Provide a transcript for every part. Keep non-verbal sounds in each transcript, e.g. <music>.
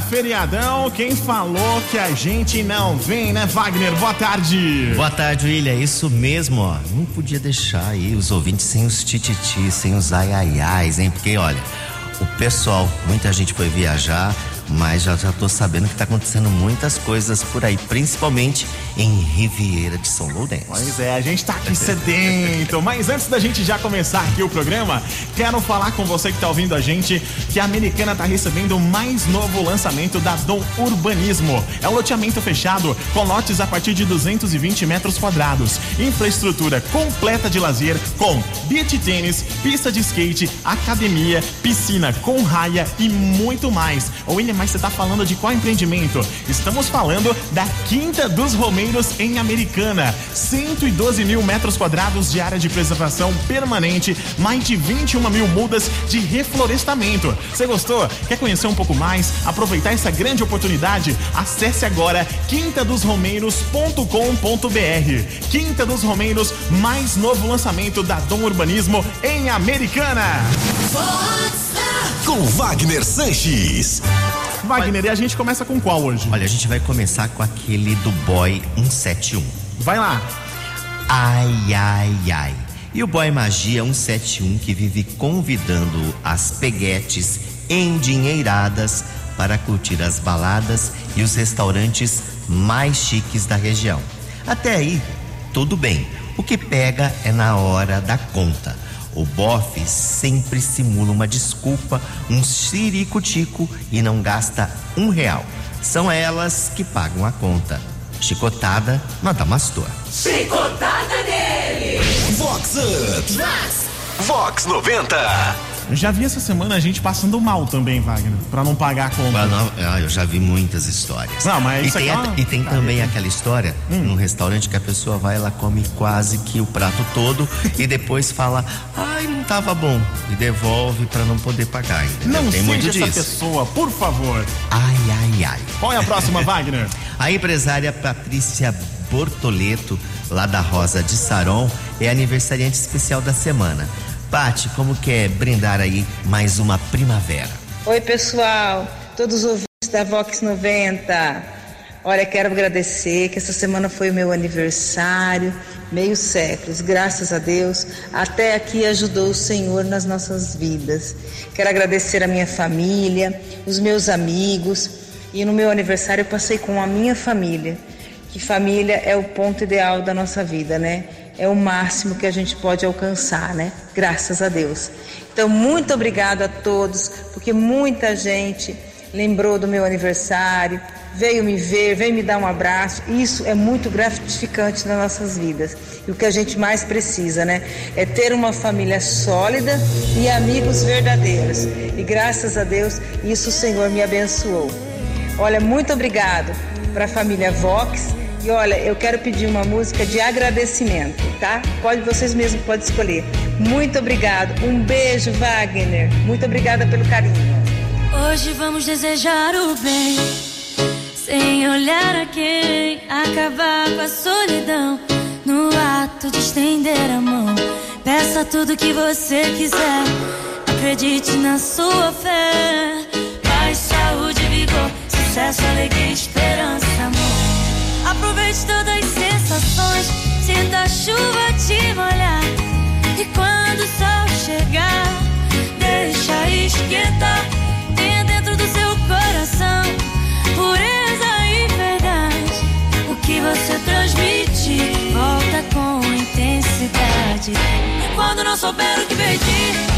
Feriadão. Quem falou que a gente não vem, né, Wagner? Boa tarde. Boa tarde, William. Isso mesmo, ó. Não podia deixar aí os ouvintes sem os tititi, sem os ai ai ais, hein? Porque, olha, o pessoal, muita gente foi viajar mas já já tô sabendo que tá acontecendo muitas coisas por aí, principalmente em Riviera de São Lourenço. Pois é, a gente tá aqui sedento, <laughs> mas antes da gente já começar aqui o programa, quero falar com você que tá ouvindo a gente que a Americana tá recebendo o mais novo lançamento da Dom Urbanismo. É um loteamento fechado com lotes a partir de 220 metros quadrados, infraestrutura completa de lazer com beach tênis, pista de skate, academia, piscina com raia e muito mais. O mas você está falando de qual empreendimento? Estamos falando da Quinta dos Romeiros em Americana. 112 mil metros quadrados de área de preservação permanente, mais de 21 mil mudas de reflorestamento. Você gostou? Quer conhecer um pouco mais? Aproveitar essa grande oportunidade? Acesse agora quintadosromeiros.com.br. Quinta dos Romeiros, mais novo lançamento da Dom Urbanismo em Americana. Com Wagner Sanches. Wagner, e a gente começa com qual hoje? Olha, a gente vai começar com aquele do Boy 171. Vai lá. Ai, ai, ai. E o Boy Magia 171 que vive convidando as peguetes endinheiradas para curtir as baladas e os restaurantes mais chiques da região. Até aí, tudo bem. O que pega é na hora da conta. O bofe sempre simula uma desculpa, um ciricutico e não gasta um real. São elas que pagam a conta. Chicotada na Damastor. Chicotada nele! Vox Up! Vox 90! Eu já vi essa semana a gente passando mal também, Wagner, para não pagar a conta. Ah, eu já vi muitas histórias. Não, mas e, tem, é uma... e tem também ah, aquela história hum. num restaurante que a pessoa vai, ela come quase que o prato todo <laughs> e depois fala, ai, não tava bom. E devolve para não poder pagar. Entendeu? Não tem seja essa disso. pessoa, por favor. Ai, ai, ai. Qual é a próxima, <laughs> Wagner? a empresária Patrícia Bortoleto, lá da Rosa de Saron, é aniversariante especial da semana. Pati, como que é brindar aí mais uma primavera? Oi, pessoal, todos os ouvintes da Vox 90. Olha, quero agradecer que essa semana foi o meu aniversário, meio séculos, graças a Deus, até aqui ajudou o Senhor nas nossas vidas. Quero agradecer a minha família, os meus amigos, e no meu aniversário eu passei com a minha família, que família é o ponto ideal da nossa vida, né? É o máximo que a gente pode alcançar, né? Graças a Deus. Então, muito obrigado a todos, porque muita gente lembrou do meu aniversário, veio me ver, veio me dar um abraço. Isso é muito gratificante nas nossas vidas. E o que a gente mais precisa, né? É ter uma família sólida e amigos verdadeiros. E graças a Deus, isso o Senhor me abençoou. Olha, muito obrigado para a família Vox e olha, eu quero pedir uma música de agradecimento, tá? Pode vocês mesmos podem escolher. Muito obrigado. Um beijo, Wagner. Muito obrigada pelo carinho. Hoje vamos desejar o bem, sem olhar a quem, acabar com a solidão. No ato de estender a mão, peça tudo que você quiser. Acredite na sua fé. Paz, saúde, vigor, sucesso, alegria, esperança. Aproveite todas as sensações, sinta a chuva te molhar. E quando o sol chegar, deixa esquentar. Tenha dentro do seu coração pureza e verdade. O que você transmite, volta com intensidade. Quando não souber o que pedir,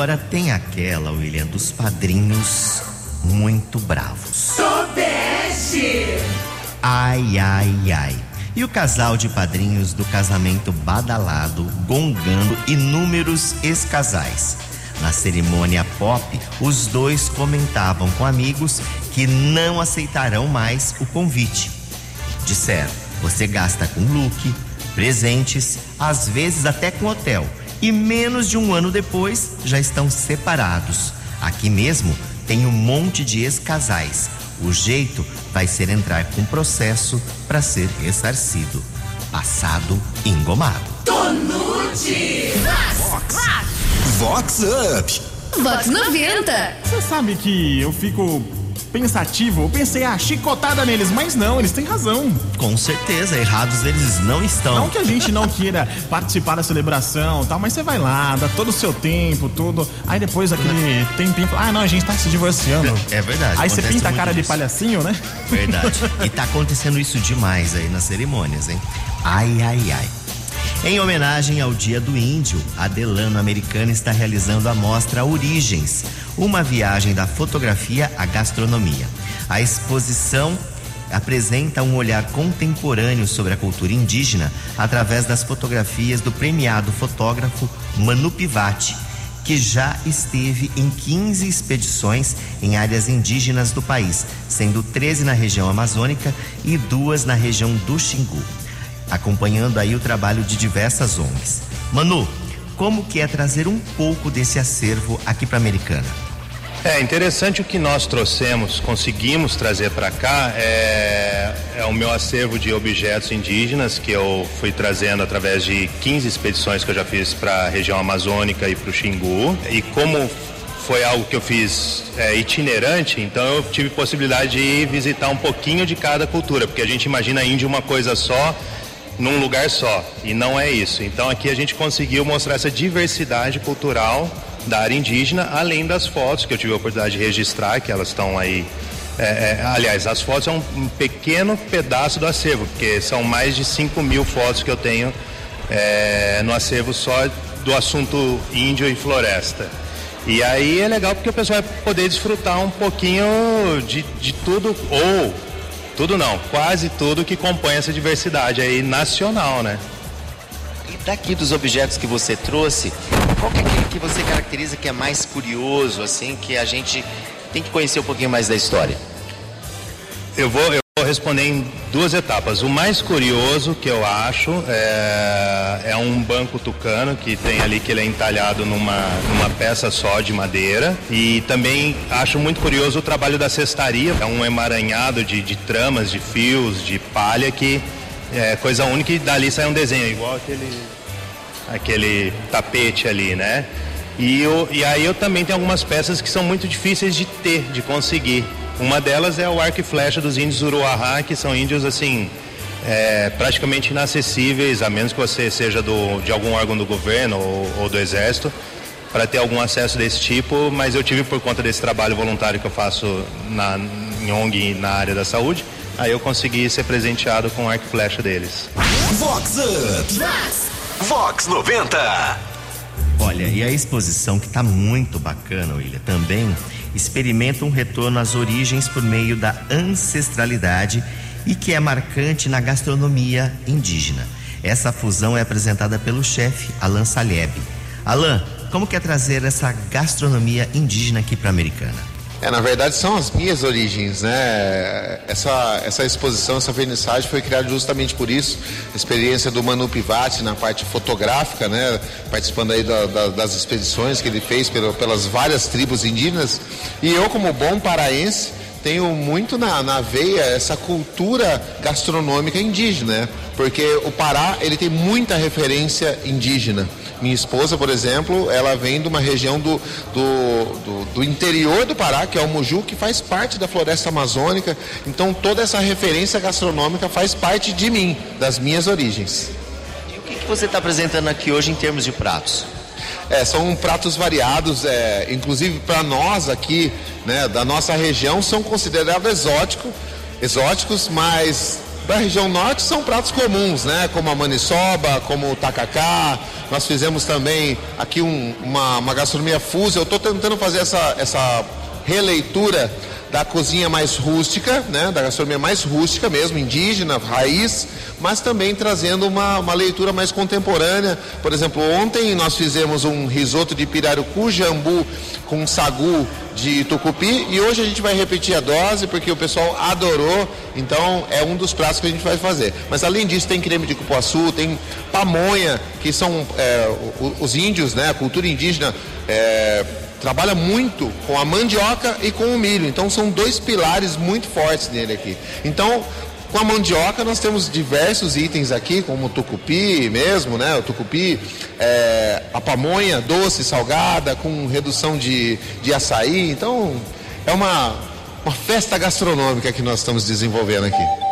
agora tem aquela, William, dos padrinhos muito bravos. Sudeste! Ai, ai, ai e o casal de padrinhos do casamento badalado, gongando inúmeros ex-casais. Na cerimônia pop, os dois comentavam com amigos que não aceitarão mais o convite. Disseram: você gasta com look, presentes, às vezes até com hotel, e menos de um ano depois já estão separados. Aqui mesmo tem um monte de ex-casais. O jeito vai ser entrar com processo para ser ressarcido. Passado engomado. Tonute! Vox. Vox Up! Vox 90. Você sabe que eu fico pensativo, eu pensei, ah, chicotada neles, mas não, eles têm razão. Com certeza, errados eles não estão. Não que a gente não queira participar da celebração tal, mas você vai lá, dá todo o seu tempo, tudo. Aí depois aquele tempinho, ah, não, a gente tá se divorciando. É verdade. Aí você pinta a cara de disso. palhacinho, né? Verdade. E tá acontecendo isso demais aí nas cerimônias, hein? Ai, ai, ai. Em homenagem ao Dia do Índio, a Delano Americana está realizando a mostra Origens, uma viagem da fotografia à gastronomia. A exposição apresenta um olhar contemporâneo sobre a cultura indígena através das fotografias do premiado fotógrafo Manu Pivati, que já esteve em 15 expedições em áreas indígenas do país, sendo 13 na região amazônica e duas na região do Xingu, acompanhando aí o trabalho de diversas ONGs. Manu, como que é trazer um pouco desse acervo aqui para Americana? É interessante o que nós trouxemos, conseguimos trazer para cá é, é o meu acervo de objetos indígenas que eu fui trazendo através de 15 expedições que eu já fiz para a região amazônica e para o Xingu. E como foi algo que eu fiz é, itinerante, então eu tive possibilidade de visitar um pouquinho de cada cultura, porque a gente imagina índio uma coisa só num lugar só e não é isso. Então aqui a gente conseguiu mostrar essa diversidade cultural da área indígena, além das fotos que eu tive a oportunidade de registrar, que elas estão aí. é, é, aliás, as fotos são um pequeno pedaço do acervo, porque são mais de 5 mil fotos que eu tenho é, no acervo só do assunto índio e floresta. E aí é legal porque o pessoal vai poder desfrutar um pouquinho de, de tudo, ou tudo não, quase tudo que compõe essa diversidade aí nacional, né? E daqui dos objetos que você trouxe, qual que é aquele que você caracteriza que é mais curioso, assim, que a gente tem que conhecer um pouquinho mais da história? Eu vou, eu vou responder em duas etapas. O mais curioso que eu acho é, é um banco tucano que tem ali que ele é entalhado numa, numa peça só de madeira. E também acho muito curioso o trabalho da cestaria. É um emaranhado de, de tramas, de fios, de palha que é coisa única e dali sai um desenho, igual aquele, aquele tapete ali, né? E, eu, e aí eu também tenho algumas peças que são muito difíceis de ter, de conseguir. Uma delas é o arco e flecha dos índios Uruahá, que são índios assim é, praticamente inacessíveis, a menos que você seja do, de algum órgão do governo ou, ou do exército, para ter algum acesso desse tipo. Mas eu tive por conta desse trabalho voluntário que eu faço na, em ONG na área da saúde, aí eu consegui ser presenteado com o arco e flecha deles. Vox Up! Vox 90! Olha, e a exposição que está muito bacana, William, também experimenta um retorno às origens por meio da ancestralidade e que é marcante na gastronomia indígena. Essa fusão é apresentada pelo chefe Alan Saleb. Alan, como que é trazer essa gastronomia indígena aqui para a Americana? É, na verdade são as minhas origens, né? Essa, essa exposição, essa vernissagem foi criada justamente por isso. A experiência do Manu Pivati na parte fotográfica, né? Participando aí da, da, das expedições que ele fez pelo, pelas várias tribos indígenas. E eu, como bom paraense, tenho muito na, na veia essa cultura gastronômica indígena, né? porque o Pará ele tem muita referência indígena. Minha esposa, por exemplo, ela vem de uma região do, do, do, do interior do Pará, que é o Muju, que faz parte da floresta amazônica. Então toda essa referência gastronômica faz parte de mim, das minhas origens. E o que, que você está apresentando aqui hoje em termos de pratos? É, são pratos variados, é, inclusive para nós aqui, né, da nossa região, são considerados exótico, exóticos, mas da região norte são pratos comuns, né, como a maniçoba, como o tacacá. Nós fizemos também aqui um- uma, uma gastronomia fusa. Eu estou tentando fazer essa, essa releitura da cozinha mais rústica, né, da gastronomia mais rústica mesmo, indígena, raiz, mas também trazendo uma, uma leitura mais contemporânea. Por exemplo, ontem nós fizemos um risoto de pirarucu, jambu com sagu de tucupi e hoje a gente vai repetir a dose porque o pessoal adorou, então é um dos pratos que a gente vai fazer. Mas além disso tem creme de cupuaçu, tem pamonha, que são é, os índios, né, a cultura indígena é, trabalha muito com a mandioca e com o milho. Então são dois pilares muito fortes nele aqui. Então, com a mandioca nós temos diversos itens aqui, como o tucupi mesmo, né? O tucupi, é, a pamonha doce, salgada, com redução de, de açaí. Então é uma, uma festa gastronômica que nós estamos desenvolvendo aqui.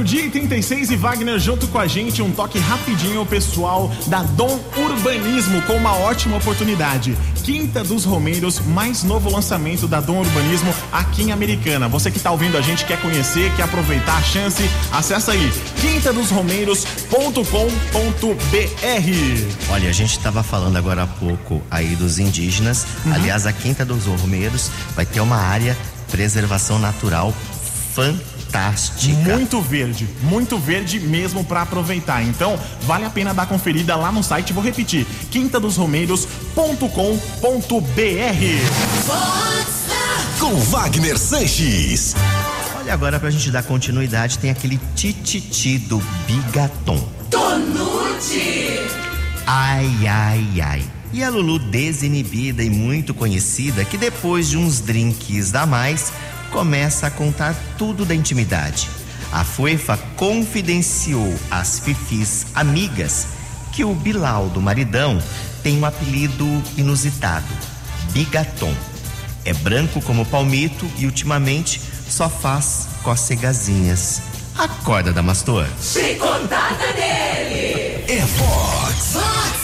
Meio-dia e 36 e Wagner junto com a gente, um toque rapidinho pessoal da Dom Urbanismo com uma ótima oportunidade. Quinta dos Romeiros, mais novo lançamento da Dom Urbanismo aqui em Americana. Você que está ouvindo a gente, quer conhecer, quer aproveitar a chance, acessa aí quintadosromeiros.com.br. Olha, a gente estava falando agora há pouco aí dos indígenas. Uhum. Aliás, a Quinta dos Romeiros vai ter uma área preservação natural fantástica fantástica. Muito verde, muito verde mesmo para aproveitar. Então, vale a pena dar conferida lá no site. Vou repetir: quintadosromeiros.com.br. Com Wagner Sanches. Olha, agora pra gente dar continuidade, tem aquele tititi do Bigaton. Tonute! Ai, ai, ai. E a Lulu desinibida e muito conhecida que depois de uns drinks a mais começa a contar tudo da intimidade. A Fuefa confidenciou às fifis amigas que o Bilal do maridão tem um apelido inusitado, Bigaton. É branco como palmito e ultimamente só faz cocegazinhas. Acorda, Damastor. Chicotada nele! É Fox! Fox!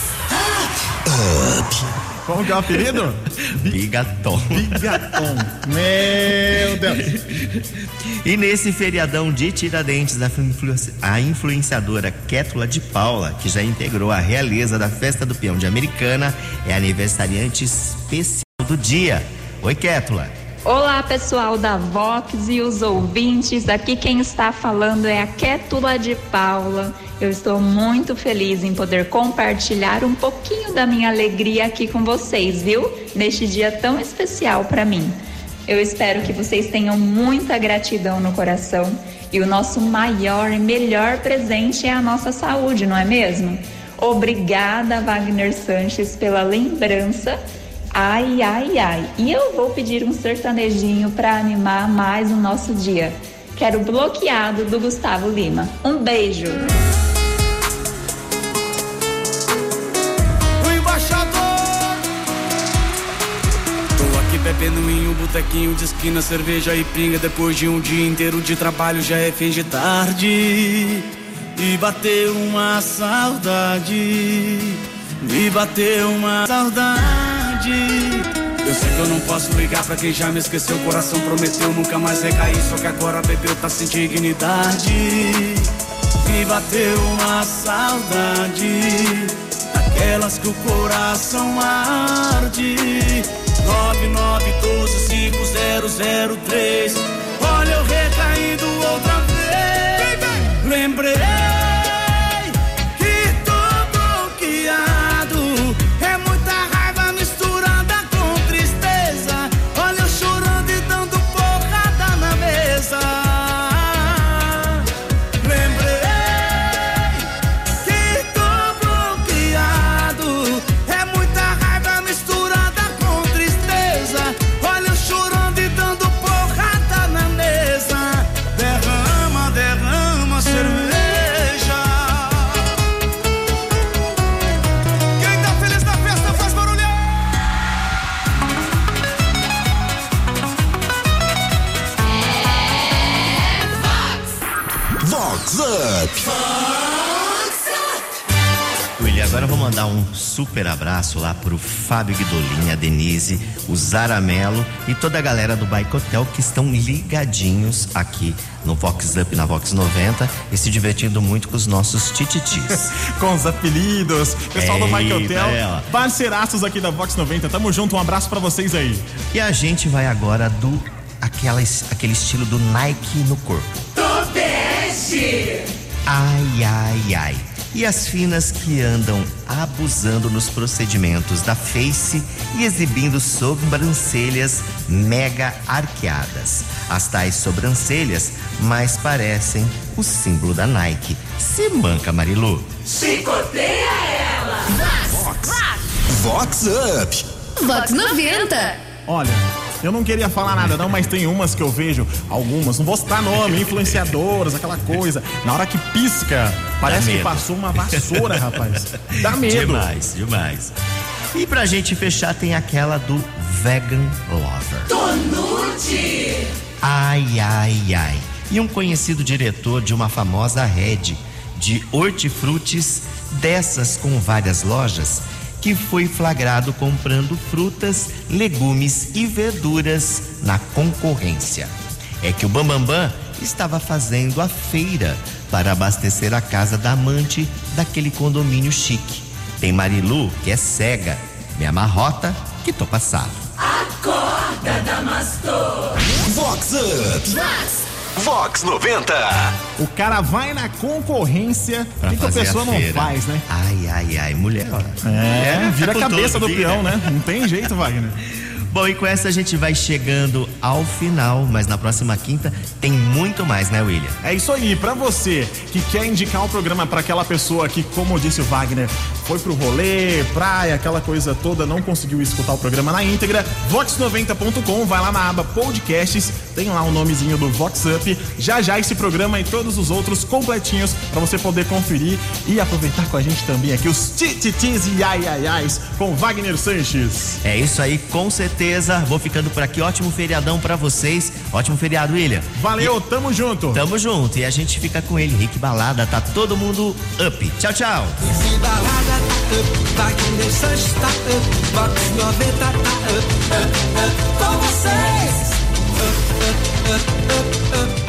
Up! Up! Como que é o apelido? Bigaton. Bigaton. Meu Deus. E nesse feriadão de Tiradentes, a influenciadora Kétula de Paula, que já integrou a realeza da Festa do Peão de Americana, é aniversariante especial do dia. Oi, Kétula. Olá, pessoal da Vox e os ouvintes. Aqui quem está falando é a Kétula de Paula. Eu estou muito feliz em poder compartilhar um pouquinho da minha alegria aqui com vocês, viu? Neste dia tão especial para mim. Eu espero que vocês tenham muita gratidão no coração e o nosso maior e melhor presente é a nossa saúde, não é mesmo? Obrigada, Wagner Sanches, pela lembrança Ai, ai, ai. E eu vou pedir um sertanejinho para animar mais o nosso dia. Quero bloqueado do Gustavo Lima. Um beijo. O embaixador. Tô aqui bebendo em um botequinho de esquina, cerveja e pinga. Depois de um dia inteiro de trabalho, já é fim de tarde. E bateu uma saudade. Me bateu uma saudade saudade. Eu sei que eu não posso ligar pra quem já me esqueceu. O coração prometeu nunca mais recair. Só que agora bebeu, tá sem dignidade. Me bateu uma saudade. Daquelas que o coração arde. 99125003. Olha eu recaindo outra vez. Lembrei. Up. William, agora eu vou mandar um super abraço lá pro Fábio Guidolin, a Denise, o Zaramelo e toda a galera do Bike Hotel que estão ligadinhos aqui no Vox Up, na Vox 90 e se divertindo muito com os nossos tititis. <laughs> com os apelidos, pessoal do Bike Hotel, parceiraços aqui da Vox 90, tamo junto, um abraço para vocês aí. E a gente vai agora do aquela, aquele estilo do Nike no corpo. Topeste! Ai, ai, ai e as finas que andam abusando nos procedimentos da face e exibindo sobrancelhas mega arqueadas. As tais sobrancelhas mais parecem o símbolo da Nike. Se manca, Marilu. Chicoteia ela! Vox, Vox Up! Vox 90! Olha, eu não queria falar nada não, mas tem umas que eu vejo, algumas, não vou citar nome, influenciadoras, aquela coisa. Na hora que pisca, parece que passou uma vassoura, rapaz. Dá medo. Demais, demais. E pra gente fechar tem aquela do Vegan Lover. Tonute! Ai, ai, ai. E um conhecido diretor de uma famosa rede de hortifrutis dessas com várias lojas que foi flagrado comprando frutas, legumes e verduras na concorrência. É que o Bambambam estava fazendo a feira para abastecer a casa da amante daquele condomínio chique. Tem Marilu, que é cega, minha marrota, que tô passado. Acorda, Damastor! Vox Up! Vox! Vox 90. O cara vai na concorrência. O que, que a pessoa a não faz, né? Ai, ai, ai, mulher. É, vira a cabeça do peão, né? Não tem jeito, Wagner. <laughs> Bom, e com essa a gente vai chegando ao final, mas na próxima quinta tem muito mais, né, William? É isso aí, para você que quer indicar o programa para aquela pessoa que, como disse o Wagner, foi pro rolê, praia, aquela coisa toda, não conseguiu escutar o programa na íntegra, vox90.com, vai lá na aba podcasts, tem lá o nomezinho do Vox Up, já já esse programa e todos os outros completinhos para você poder conferir e aproveitar com a gente também aqui os tititis e ai ai ais com Wagner Sanches. É isso aí, com certeza certeza. Vou ficando por aqui. Ótimo feriadão para vocês. Ótimo feriado, William. Valeu, e... tamo junto. Tamo junto. E a gente fica com ele. Rick Balada, tá todo mundo up. Tchau, tchau. Up, up, up, up, up. Up, up, up, up, up.